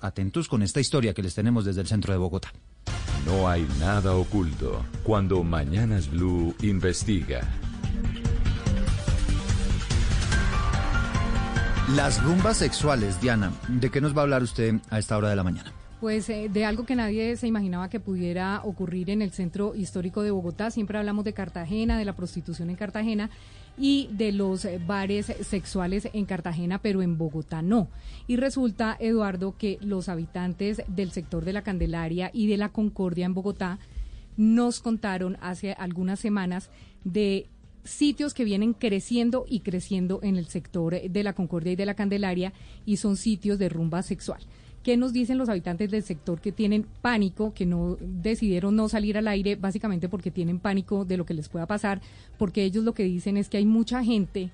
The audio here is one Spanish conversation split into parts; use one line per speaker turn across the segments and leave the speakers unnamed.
Atentos con esta historia que les tenemos desde el centro de Bogotá.
No hay nada oculto cuando Mañanas Blue investiga.
Las rumbas sexuales, Diana, ¿de qué nos va a hablar usted a esta hora de la mañana?
Pues eh, de algo que nadie se imaginaba que pudiera ocurrir en el centro histórico de Bogotá. Siempre hablamos de Cartagena, de la prostitución en Cartagena y de los eh, bares sexuales en Cartagena, pero en Bogotá no. Y resulta, Eduardo, que los habitantes del sector de la Candelaria y de la Concordia en Bogotá nos contaron hace algunas semanas de sitios que vienen creciendo y creciendo en el sector de la Concordia y de la Candelaria y son sitios de rumba sexual. ¿Qué nos dicen los habitantes del sector que tienen pánico, que no decidieron no salir al aire, básicamente porque tienen pánico de lo que les pueda pasar? Porque ellos lo que dicen es que hay mucha gente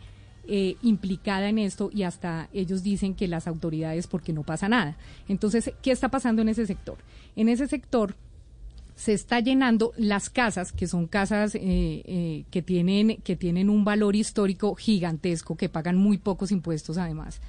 eh, implicada en esto y hasta ellos dicen que las autoridades porque no pasa nada. Entonces, ¿qué está pasando en ese sector? En ese sector se está llenando las casas, que son casas eh, eh, que, tienen, que tienen un valor histórico gigantesco, que pagan muy pocos impuestos además.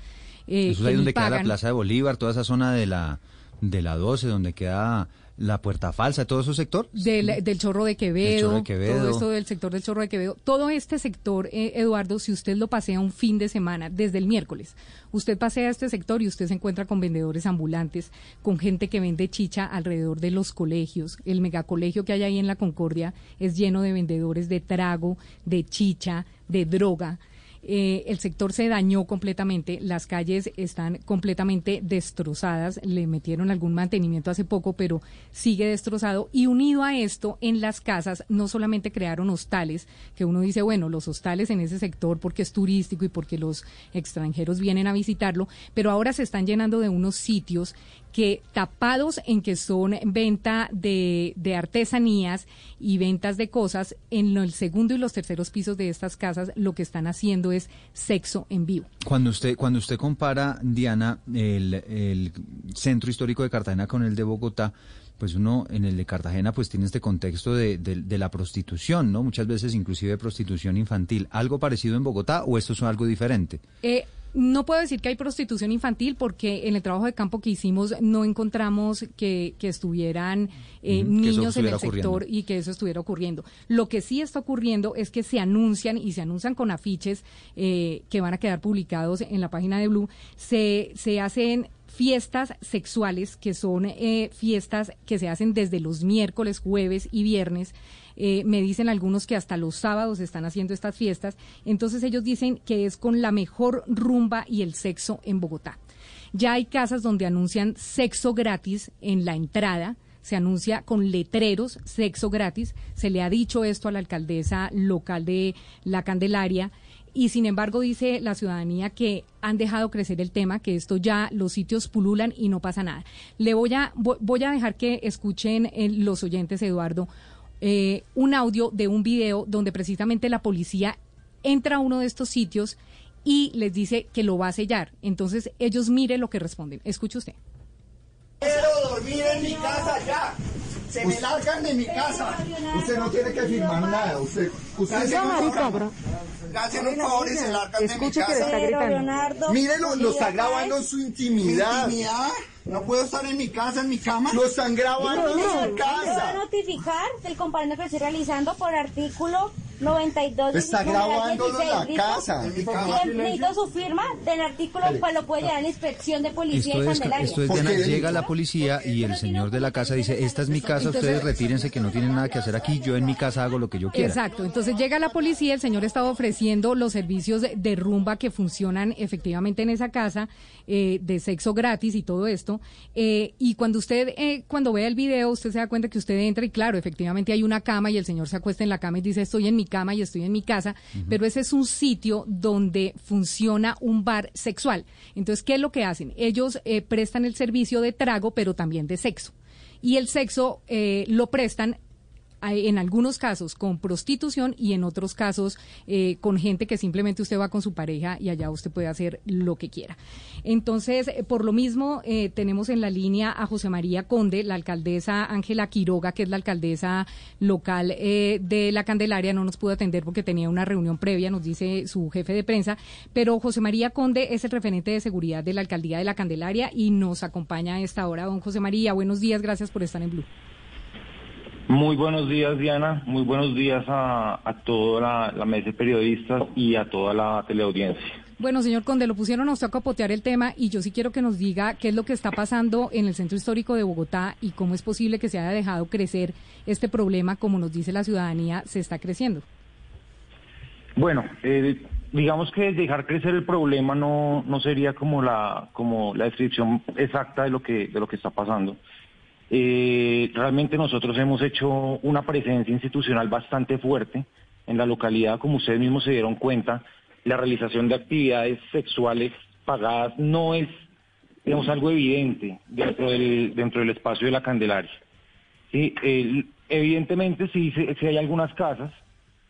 Eh, Eso es ahí donde queda la Plaza de Bolívar, toda esa zona de la, de la 12, donde queda la Puerta Falsa, todo ese sector.
Del, del Chorro de Quevedo, todo esto del sector del Chorro de Quevedo. Todo este sector, eh, Eduardo, si usted lo pasea un fin de semana, desde el miércoles, usted pasea este sector y usted se encuentra con vendedores ambulantes, con gente que vende chicha alrededor de los colegios. El megacolegio que hay ahí en la Concordia es lleno de vendedores de trago, de chicha, de droga. Eh, el sector se dañó completamente, las calles están completamente destrozadas, le metieron algún mantenimiento hace poco, pero sigue destrozado. Y unido a esto, en las casas no solamente crearon hostales, que uno dice, bueno, los hostales en ese sector porque es turístico y porque los extranjeros vienen a visitarlo, pero ahora se están llenando de unos sitios que tapados en que son venta de, de, artesanías y ventas de cosas, en el segundo y los terceros pisos de estas casas lo que están haciendo es sexo en vivo.
Cuando usted, cuando usted compara, Diana, el, el centro histórico de Cartagena con el de Bogotá, pues uno en el de Cartagena pues tiene este contexto de, de, de, la prostitución, ¿no? Muchas veces inclusive prostitución infantil. ¿Algo parecido en Bogotá o esto es algo diferente?
Eh, no puedo decir que hay prostitución infantil porque en el trabajo de campo que hicimos no encontramos que, estuvieran eh, niños en el sector y que eso estuviera ocurriendo. Lo que sí está ocurriendo es que se anuncian y se anuncian con afiches eh, que van a quedar publicados en la página de Blue, se, se hacen fiestas sexuales que son eh, fiestas que se hacen desde los miércoles, jueves y viernes eh, me dicen algunos que hasta los sábados están haciendo estas fiestas. Entonces ellos dicen que es con la mejor rumba y el sexo en Bogotá. Ya hay casas donde anuncian sexo gratis en la entrada se anuncia con letreros sexo gratis. Se le ha dicho esto a la alcaldesa local de La Candelaria y sin embargo dice la ciudadanía que han dejado crecer el tema, que esto ya los sitios pululan y no pasa nada. Le voy a voy a dejar que escuchen eh, los oyentes Eduardo eh, un audio de un video donde precisamente la policía entra a uno de estos sitios y les dice que lo va a sellar. Entonces ellos miren lo que responden. Escuche usted.
Quiero dormir en mi casa ya. Se me largan de mi casa.
Usted no tiene que firmar nada. Usted, usted
se marica, bro. Hacen un favor y se largan de mi
casa. Mire, lo, lo está grabando en su intimidad.
¿Intimidad? No puedo estar en mi casa, en mi cama.
Lo están grabando en su casa.
Voy a notificar el compañero que estoy realizando por artículo 92.
Está grabando en la casa.
Necesito su firma del artículo cual lo puede llevar a la inspección de policía
esto
de
es. Esto es Diana, llega la policía y el señor de la casa dice, esta es mi casa, ustedes retírense que no tienen nada que hacer aquí, yo en mi casa hago lo que yo quiera.
Exacto, entonces llega la policía, el señor estaba ofreciendo los servicios de rumba que funcionan efectivamente en esa casa, eh, de sexo gratis y todo esto, eh, y cuando usted, eh, cuando vea el video, usted se da cuenta que usted entra y claro, efectivamente hay una cama y el señor se acuesta en la cama y dice, estoy en mi cama y estoy en mi casa, pero ese es un sitio donde funciona un bar sexual. Entonces, ¿qué es lo que hacen? Ellos eh, prestan el servicio de trago, pero también de sexo. Y el sexo eh, lo prestan en algunos casos con prostitución y en otros casos eh, con gente que simplemente usted va con su pareja y allá usted puede hacer lo que quiera. Entonces, eh, por lo mismo, eh, tenemos en la línea a José María Conde, la alcaldesa Ángela Quiroga, que es la alcaldesa local de la Candelaria, no nos pudo atender porque tenía una reunión previa, nos dice su jefe de prensa, pero José María Conde es el referente de seguridad de la alcaldía de la Candelaria y nos acompaña a esta hora. Don José María, buenos días, gracias por estar en Blue.
Muy buenos días, Diana. Muy buenos días a, toda la, mesa de periodistas y a toda la teleaudiencia.
Bueno, señor Conde, lo pusieron a usted a capotear el tema y yo sí quiero que nos diga qué es lo que está pasando en el centro histórico de Bogotá y cómo es posible que se haya dejado crecer este problema, como nos dice la ciudadanía, se está creciendo.
Bueno, eh, digamos que dejar crecer el problema no, no sería como la, como la descripción exacta de lo que, de lo que está pasando. Eh, realmente nosotros hemos hecho una presencia institucional bastante fuerte en la localidad, como ustedes mismos se dieron cuenta, la realización de actividades sexuales pagadas no es, digamos, algo evidente dentro del, dentro del espacio de la Candelaria. Sí, evidentemente sí, sí, hay algunas casas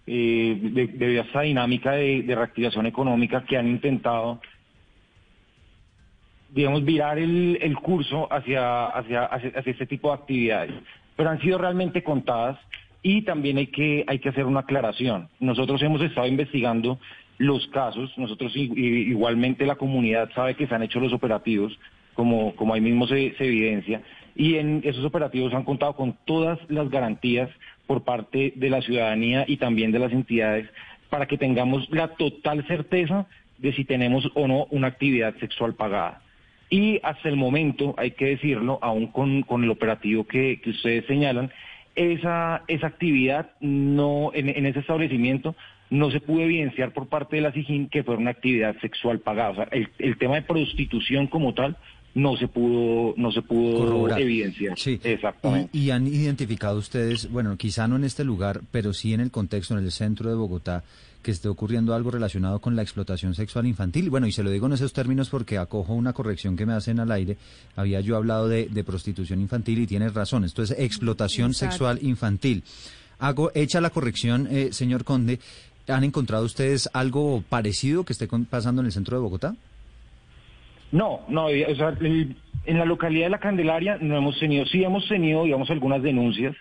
eh, de, esta dinámica de reactivación económica que han intentado digamos, virar el, el curso hacia, hacia, hacia, este tipo de actividades. Pero han sido realmente contadas y también hay que, hay que hacer una aclaración. Nosotros hemos estado investigando los casos, nosotros igualmente la comunidad sabe que se han hecho los operativos, como, como ahí mismo se evidencia, y en esos operativos han contado con todas las garantías por parte de la ciudadanía y también de las entidades para que tengamos la total certeza de si tenemos o no una actividad sexual pagada. Y hasta el momento, hay que decirlo, aún con, el operativo que, ustedes señalan, esa, esa actividad no, en, ese establecimiento no se pudo evidenciar por parte de la SIGIN que fuera una actividad sexual pagada. O sea, el, tema de prostitución como tal no se pudo no se pudo evidenciar.
Sí. Exactamente. Y, y, han identificado ustedes, bueno, quizá no en este lugar, pero sí en el contexto, en el centro de Bogotá, que esté ocurriendo algo relacionado con la explotación sexual infantil. Bueno, y se lo digo en esos términos porque acojo una corrección que me hacen al aire. Había yo hablado de, prostitución infantil y tienes razón. Esto es explotación sexual infantil. Hago, hecha la corrección, eh, señor Conde, ¿han encontrado ustedes algo parecido que esté pasando en el centro de Bogotá?
No, no, o sea, en la localidad de La Candelaria no hemos tenido, sí hemos tenido, digamos, algunas denuncias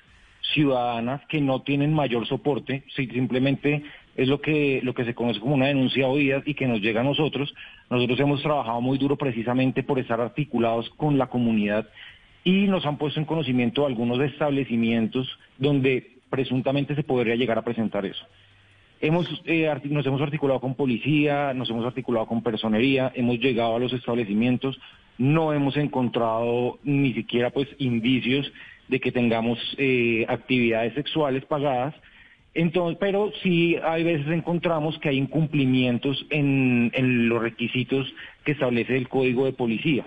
ciudadanas que no tienen mayor soporte, simplemente es lo que, lo que se conoce como una denuncia oída y que nos llega a nosotros. Nosotros hemos trabajado muy duro precisamente por estar articulados con la comunidad y nos han puesto en conocimiento algunos establecimientos donde presuntamente se podría llegar a presentar eso. Hemos, eh, nos hemos articulado con policía, nos hemos articulado con personería, hemos llegado a los establecimientos, no hemos encontrado ni siquiera pues indicios de que tengamos eh, actividades sexuales pagadas entonces, pero sí hay veces encontramos que hay incumplimientos en, los requisitos que establece el Código de Policía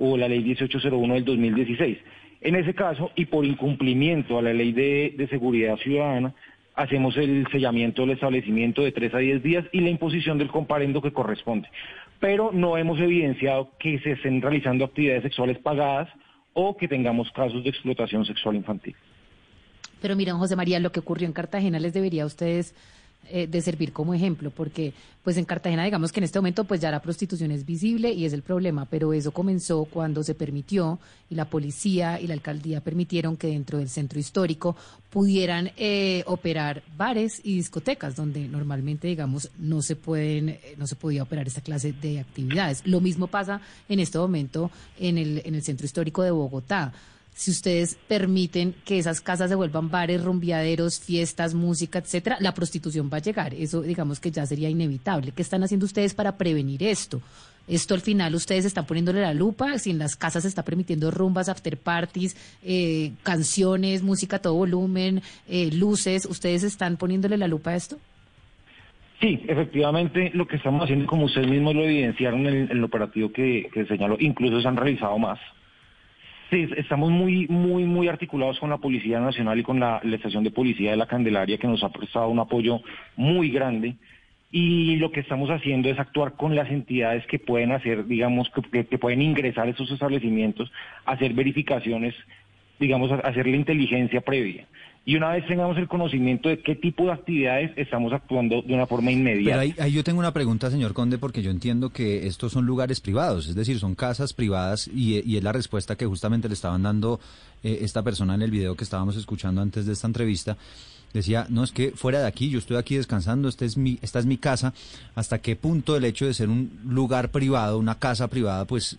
o la Ley 1801 del 2016. En ese caso, y por incumplimiento a la Ley de, Seguridad Ciudadana, hacemos el sellamiento del establecimiento de 3 a 10 días y la imposición del comparendo que corresponde. Pero no hemos evidenciado que se estén realizando actividades sexuales pagadas o que tengamos casos de explotación sexual infantil.
Pero miren, José María, lo que ocurrió en Cartagena les debería a ustedes eh, de servir como ejemplo, porque pues en Cartagena digamos que en este momento pues ya la prostitución es visible y es el problema, pero eso comenzó cuando se permitió y la policía y la alcaldía permitieron que dentro del centro histórico pudieran eh, operar bares y discotecas donde normalmente digamos no se pueden eh, no se podía operar esta clase de actividades. Lo mismo pasa en este momento en el en el centro histórico de Bogotá si ustedes permiten que esas casas se vuelvan bares, rumbiaderos, fiestas, música, etcétera, la prostitución va a llegar. Eso, digamos que ya sería inevitable. ¿Qué están haciendo ustedes para prevenir esto? Esto al final ustedes están poniéndole la lupa, si en las casas se está permitiendo rumbas, after parties, eh, canciones, música a todo volumen, eh, luces, ¿ustedes están poniéndole la lupa a esto?
Sí, efectivamente lo que estamos haciendo, como ustedes mismos lo evidenciaron en el, operativo que, que señaló, incluso se han realizado más. Sí, estamos muy, muy, muy articulados con la Policía Nacional y con la, Estación de Policía de la Candelaria, que nos ha prestado un apoyo muy grande. Y lo que estamos haciendo es actuar con las entidades que pueden hacer, digamos, que, que pueden ingresar a esos establecimientos, hacer verificaciones, digamos, hacer la inteligencia previa y una vez tengamos el conocimiento de qué tipo de actividades estamos actuando de una forma inmediata.
Ahí, yo tengo una pregunta, señor Conde, porque yo entiendo que estos son lugares privados, es decir, son casas privadas y, es la respuesta que justamente le estaban dando eh, esta persona en el video que estábamos escuchando antes de esta entrevista. Decía, no, es que fuera de aquí, yo estoy aquí descansando, este es mi, esta es mi casa. ¿Hasta qué punto el hecho de ser un lugar privado, una casa privada, pues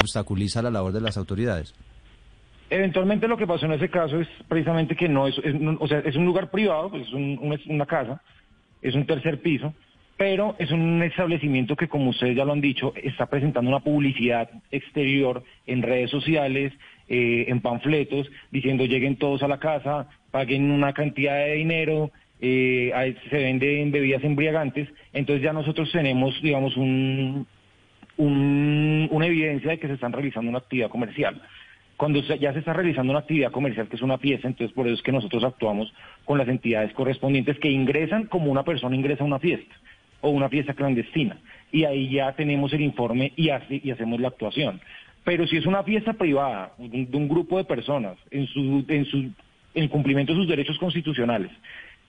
Obstaculiza la labor de las autoridades.
Eventualmente lo que pasó en ese caso es precisamente que no es, o sea, es un lugar privado, pues es un, una casa, es un tercer piso, pero es un establecimiento que, como ustedes ya lo han dicho, está presentando una publicidad exterior en redes sociales, eh, en panfletos, diciendo lleguen todos a la casa, paguen una cantidad de dinero, eh, se venden bebidas embriagantes, entonces ya nosotros tenemos, digamos, un, una evidencia de que se están realizando una actividad comercial. Cuando ya se está realizando una actividad comercial que es una pieza, entonces por eso es que nosotros actuamos con las entidades correspondientes que ingresan como una persona ingresa a una fiesta o una fiesta clandestina. Y ahí ya tenemos el informe y, y hacemos la actuación. Pero si es una fiesta privada de un grupo de personas en su, en su en cumplimiento de sus derechos constitucionales,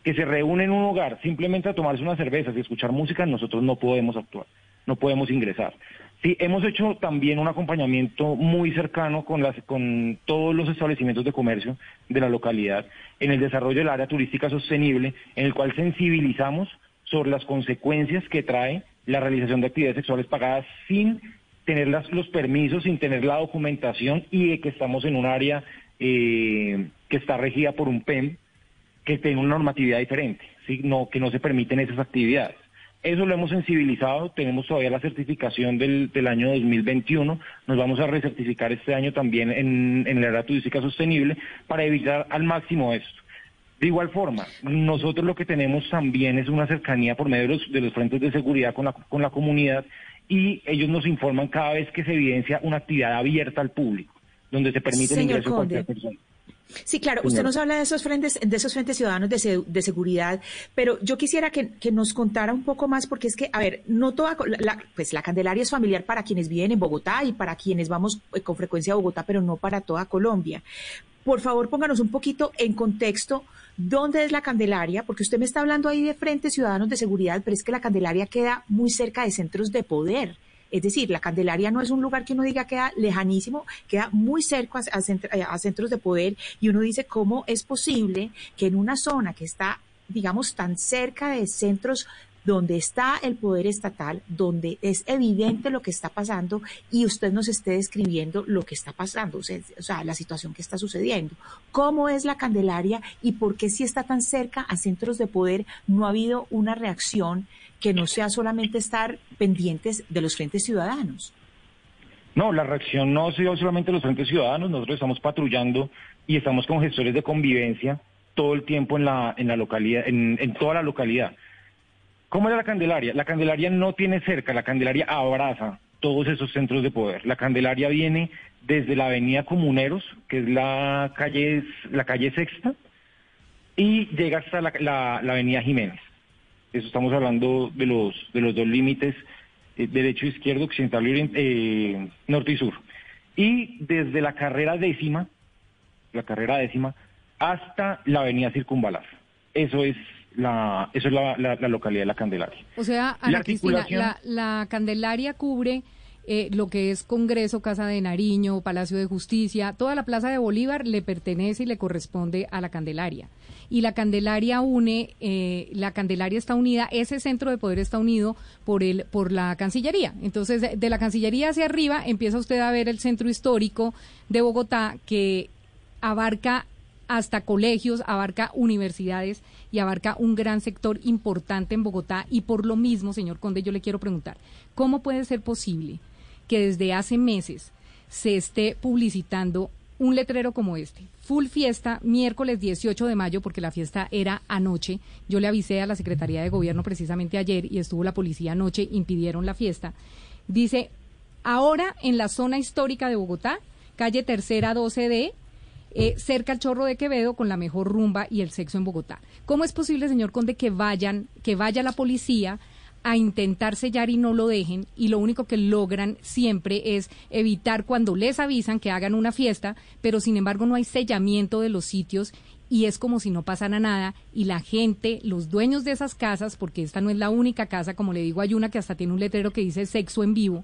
que se reúnen en un hogar simplemente a tomarse unas cervezas y escuchar música, nosotros no podemos actuar, no podemos ingresar. Sí, hemos hecho también un acompañamiento muy cercano con, las, con todos los establecimientos de comercio de la localidad en el desarrollo del área turística sostenible, en el cual sensibilizamos sobre las consecuencias que trae la realización de actividades sexuales pagadas sin tener los permisos, sin tener la documentación y de que estamos en un área eh, que está regida por un PEM que tiene una normatividad diferente, no, que no se permiten esas actividades. Eso lo hemos sensibilizado, tenemos todavía la certificación del, del año 2021, nos vamos a recertificar este año también en, en la área turística sostenible para evitar al máximo esto. De igual forma, nosotros lo que tenemos también es una cercanía por medio de los, de los frentes de seguridad con la, con la comunidad y ellos nos informan cada vez que se evidencia una actividad abierta al público, donde se permite el ingreso de cualquier persona.
Sí, claro, usted nos habla de esos frentes, de esos frentes ciudadanos de, seguridad, pero yo quisiera que, nos contara un poco más, porque es que, a ver, no toda, la, pues la Candelaria es familiar para quienes viven en Bogotá y para quienes vamos eh, con frecuencia a Bogotá, pero no para toda Colombia. Por favor, pónganos un poquito en contexto dónde es la Candelaria, porque usted me está hablando ahí de frentes ciudadanos de seguridad, pero es que la Candelaria queda muy cerca de centros de poder. Es decir, la Candelaria no es un lugar que uno diga queda lejanísimo, queda muy cerca a, centros de poder y uno dice cómo es posible que en una zona que está digamos, tan cerca de centros donde está el poder estatal, donde es evidente lo que está pasando y usted nos esté describiendo lo que está pasando, o sea, la situación que está sucediendo. ¿Cómo es la Candelaria y por qué si está tan cerca a centros de poder no ha habido una reacción que no sea solamente estar pendientes de los frentes ciudadanos?
No, la reacción no ha sido solamente los frentes ciudadanos, nosotros estamos patrullando y estamos con gestores de convivencia todo el tiempo en la, en la localidad, en toda la localidad. ¿Cómo es la Candelaria? La Candelaria no tiene cerca, la Candelaria abraza todos esos centros de poder. La Candelaria viene desde la avenida Comuneros, que es la calle, la calle Sexta, y llega hasta la, avenida Jiménez. Eso estamos hablando de los, de los dos límites, eh, derecho, izquierdo, occidental, y eh, norte y sur. Y desde la carrera décima, la carrera décima, hasta la avenida Circunvalar. Eso es la, eso es la, localidad de la Candelaria.
O sea, Ana la Cristina, la, Candelaria cubre eh, lo que es Congreso, Casa de Nariño, Palacio de Justicia, toda la Plaza de Bolívar le pertenece y le corresponde a la Candelaria. Y la Candelaria une, eh, la Candelaria está unida, ese centro de poder está unido por el, por la Cancillería. Entonces, de, de la Cancillería hacia arriba empieza usted a ver el centro histórico de Bogotá que abarca hasta colegios, abarca universidades y abarca un gran sector importante en Bogotá. Y por lo mismo, señor Conde, yo le quiero preguntar, ¿cómo puede ser posible que desde hace meses se esté publicitando un letrero como este. Full fiesta, miércoles 18 de mayo, porque la fiesta era anoche. Yo le avisé a la Secretaría de Gobierno precisamente ayer y estuvo la policía anoche, impidieron la fiesta. Dice, ahora en la zona histórica de Bogotá, calle Tercera 12D, eh, cerca al Chorro de Quevedo, con la mejor rumba y el sexo en Bogotá. ¿Cómo es posible, señor Conde, que vayan, que vaya la policía a intentar sellar y no lo dejen y lo único que logran siempre es evitar cuando les avisan que hagan una fiesta, pero sin embargo no hay sellamiento de los sitios y es como si no pasara nada y la gente, los dueños de esas casas, porque esta no es la única casa, como le digo, hay una que hasta tiene un letrero que dice sexo en vivo,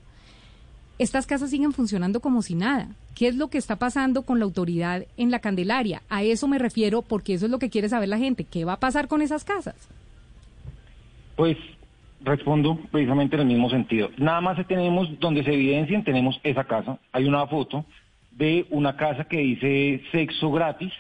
estas casas siguen funcionando como si nada. ¿Qué es lo que está pasando con la autoridad en la Candelaria? A eso me refiero porque eso es lo que quiere saber la gente. ¿Qué va a pasar con esas casas?
Pues respondo precisamente en el mismo sentido. Nada más tenemos donde se evidencian, tenemos esa casa. Hay una foto de una casa que dice sexo gratis,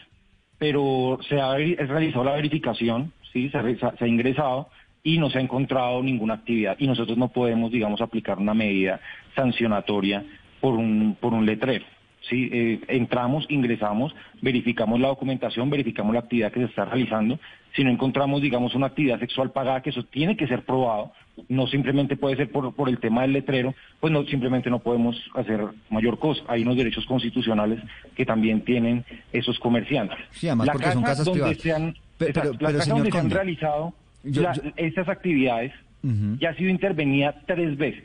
pero se ha realizado la verificación, sí, se, ha ingresado y no se ha encontrado ninguna actividad. Y nosotros no podemos, digamos, aplicar una medida sancionatoria por un, por un letrero. ¿Sí? Eh, entramos, ingresamos, verificamos la documentación, verificamos la actividad que se está realizando. Si no encontramos, digamos, una actividad sexual pagada, que eso tiene que ser probado, no simplemente puede ser por, por el tema del letrero, pues no simplemente no podemos hacer mayor cosa. Hay unos derechos constitucionales que también tienen esos comerciantes.
Sí, además porque son casas
donde Se han, pero, donde se han realizado estas actividades ya ha sido intervenida tres veces.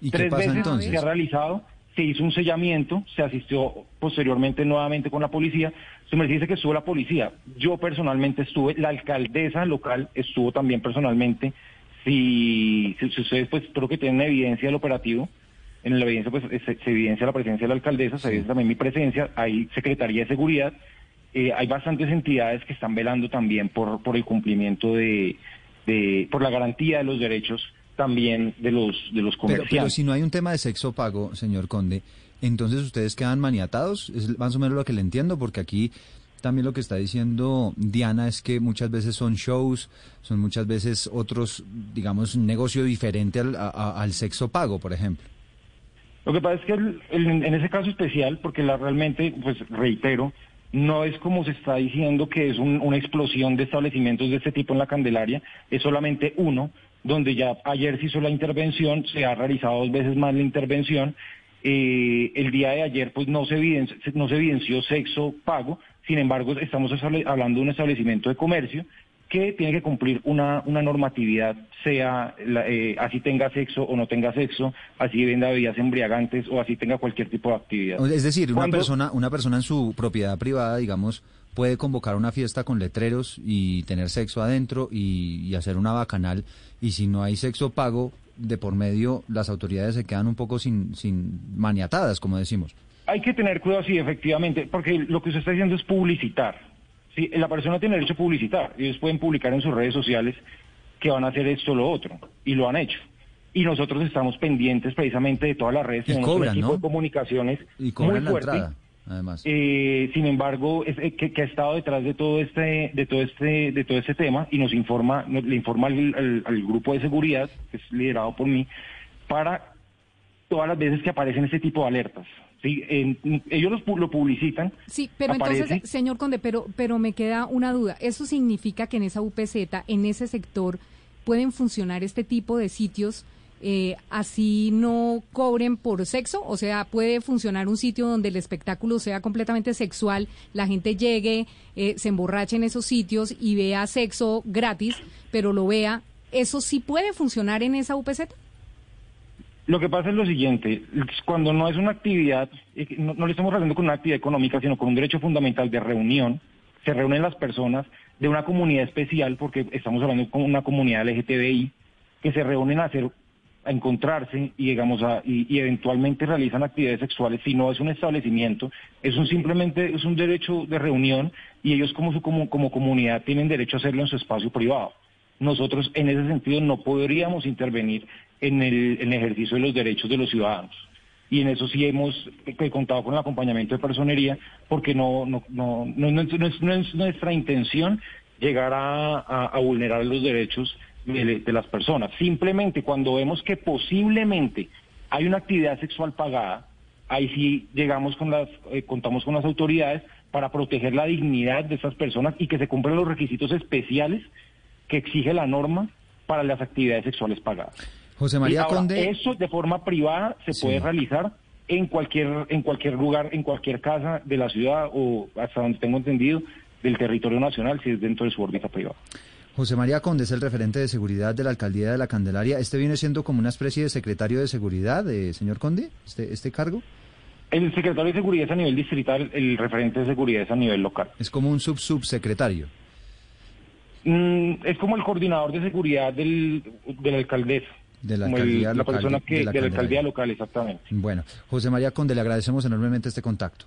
¿Y
tres
qué pasa
veces
entonces?
se ha realizado se hizo un sellamiento, se asistió posteriormente nuevamente con la policía. Se me dice que estuvo la policía. Yo personalmente estuve, la alcaldesa local estuvo también personalmente. Si, si, ustedes pues creo que tienen evidencia del operativo, en la evidencia pues se, evidencia la presencia de la alcaldesa, se evidencia también mi presencia, hay Secretaría de Seguridad, eh, hay bastantes entidades que están velando también por, por el cumplimiento de, de, por la garantía de los derechos también de los, de los comerciantes.
Pero, si no hay un tema de sexo pago, señor Conde, entonces ustedes quedan maniatados, es más o menos lo que le entiendo, porque aquí también lo que está diciendo Diana es que muchas veces son shows, son muchas veces otros, digamos, un negocio diferente al, al sexo pago, por ejemplo.
Lo que pasa es que en ese caso especial, porque la realmente, pues reitero, no es como se está diciendo que es una explosión de establecimientos de este tipo en la Candelaria, es solamente uno, donde ya ayer se hizo la intervención, se ha realizado dos veces más la intervención. Eh, el día de ayer pues no se, evidenció, no se evidenció sexo pago, sin embargo estamos hablando de un establecimiento de comercio que tiene que cumplir una, una normatividad, sea eh, así tenga sexo o no tenga sexo, así venda bebidas embriagantes o así tenga cualquier tipo de actividad.
Es decir, una persona, una persona en su propiedad privada, digamos, puede convocar una fiesta con letreros y tener sexo adentro y, hacer una bacanal y si no hay sexo pago de por medio las autoridades se quedan un poco sin, sin maniatadas, como decimos.
Hay que tener cuidado, sí, efectivamente, porque lo que usted está haciendo es publicitar. ¿sí? La persona tiene derecho a publicitar. Ellos pueden publicar en sus redes sociales que van a hacer esto o lo otro, y lo han hecho. Y nosotros estamos pendientes precisamente de todas las redes,
y
tenemos
cobran,
un equipo
¿no?
de comunicaciones
Y cobran
muy
la
fuerte.
entrada, además.
Eh, sin embargo, es, eh, que, que ha estado detrás de todo este, de todo este, de todo este tema y nos informa, nos, le informa al, al- al grupo de seguridad que es liderado por mí para todas las veces que aparecen este tipo de alertas. Sí, En- ellos los pu- lo publicitan.
Sí, pero
aparece.
entonces, señor Conde, pero, pero me queda una duda. ¿Eso significa que en esa UPZ, en ese sector, pueden funcionar este tipo de sitios eh, así no cobren por sexo? O sea, ¿puede funcionar un sitio donde el espectáculo sea completamente sexual, la gente llegue, eh, se emborrache en esos sitios y vea sexo gratis, pero lo vea? ¿Eso sí puede funcionar en esa UPZ?
Lo que pasa es lo siguiente, cuando no es una actividad, eh, no, no le estamos hablando con una actividad económica, sino con un derecho fundamental de reunión, se reúnen las personas de una comunidad especial, porque estamos hablando con una comunidad LGTBI, que se reúnen a hacer a encontrarse y digamos a, y, eventualmente realizan actividades sexuales si no es un establecimiento es un simplemente es un derecho de reunión y ellos como su como, como comunidad tienen derecho a hacerlo en su espacio privado. Nosotros en ese sentido no podríamos intervenir en el, ejercicio de los derechos de los ciudadanos. Y en eso sí hemos contado con el acompañamiento de personería porque no no no, no, es, nuestra intención llegar a vulnerar los derechos de, las personas. Simplemente cuando vemos que posiblemente hay una actividad sexual pagada, ahí sí llegamos con las, eh, contamos con las autoridades para proteger la dignidad de esas personas y que se cumplan los requisitos especiales que exige la norma para las actividades sexuales pagadas.
José María Conde.
Eso de forma privada se puede realizar en cualquier, en cualquier lugar, en cualquier casa de la ciudad o hasta donde tengo entendido del territorio nacional si es dentro de su órbita privada.
José María Conde es el referente de seguridad de la alcaldía de la Candelaria. ¿Este viene siendo como una especie de secretario de seguridad, eh, señor Conde, este, este cargo?
El secretario de seguridad es a nivel distrital, el referente de seguridad es a nivel local.
Es como un sub-subsecretario.
Mm, es como el coordinador de seguridad del, de la alcaldesa.
De la alcaldía
La persona que, de la alcaldía local, exactamente.
Bueno, José María Conde, le agradecemos enormemente este contacto.